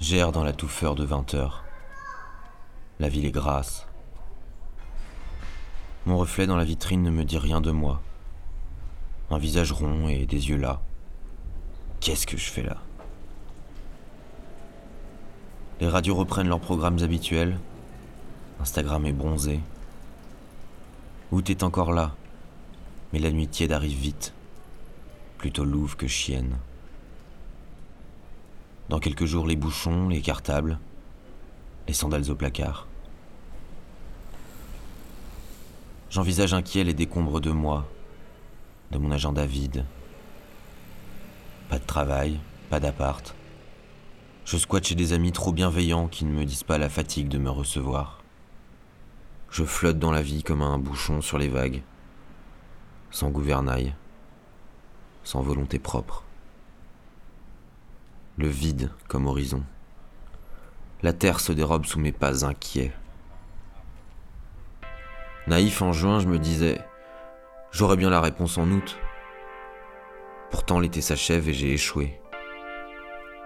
J'erre dans la touffeur de 20 heures. La ville est grasse. Mon reflet dans la vitrine ne me dit rien de moi. Un visage rond et des yeux là. Qu'est-ce que je fais là? Les radios reprennent leurs programmes habituels. Instagram est bronzé. Août est encore là, mais la nuit tiède arrive vite. Plutôt louve que chienne. Dans quelques jours, les bouchons, les cartables, les sandales au placard. J'envisage inquiet les décombres de moi, de mon agenda vide. Pas de travail, pas d'appart. Je squatte chez des amis trop bienveillants qui ne me disent pas la fatigue de me recevoir. Je flotte dans la vie comme un bouchon sur les vagues, sans gouvernail, sans volonté propre le vide comme horizon. La terre se dérobe sous mes pas inquiets. Naïf en juin, je me disais, j'aurais bien la réponse en août. Pourtant l'été s'achève et j'ai échoué.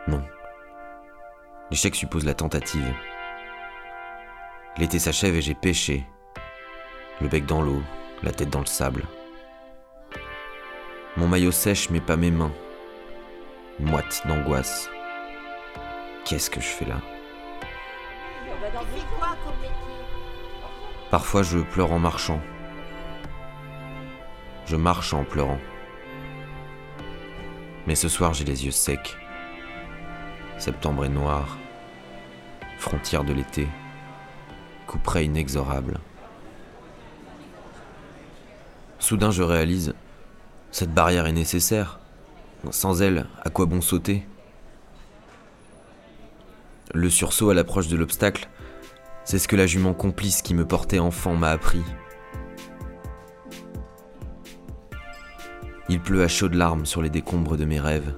Non. L'échec suppose la tentative. L'été s'achève et j'ai pêché. Le bec dans l'eau, la tête dans le sable. Mon maillot sèche mais pas mes mains moite d'angoisse. Qu'est-ce que je fais là? Parfois je pleure en marchant. Je marche en pleurant. Mais ce soir j'ai les yeux secs. Septembre est noir. Frontière de l'été. Couperet inexorable. Soudain je réalise, cette barrière est nécessaire. Sans elle, à quoi bon sauter? Le sursaut à l'approche de l'obstacle, c'est ce que la jument complice qui me portait enfant m'a appris. Il pleut à chaudes larmes sur les décombres de mes rêves.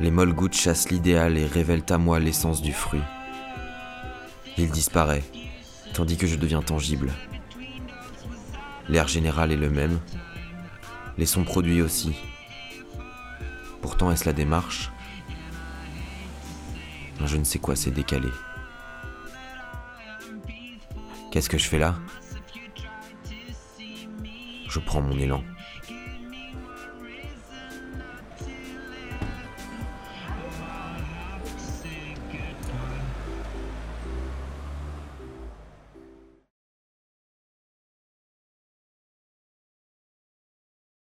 Les molles gouttes chassent l'idéal et révèlent à moi l'essence du fruit. Il disparaît, tandis que je deviens tangible. L'air général est le même, les sons produits aussi. Pourtant, est-ce la démarche Je ne sais quoi, c'est décalé. Qu'est-ce que je fais là? Je prends mon élan.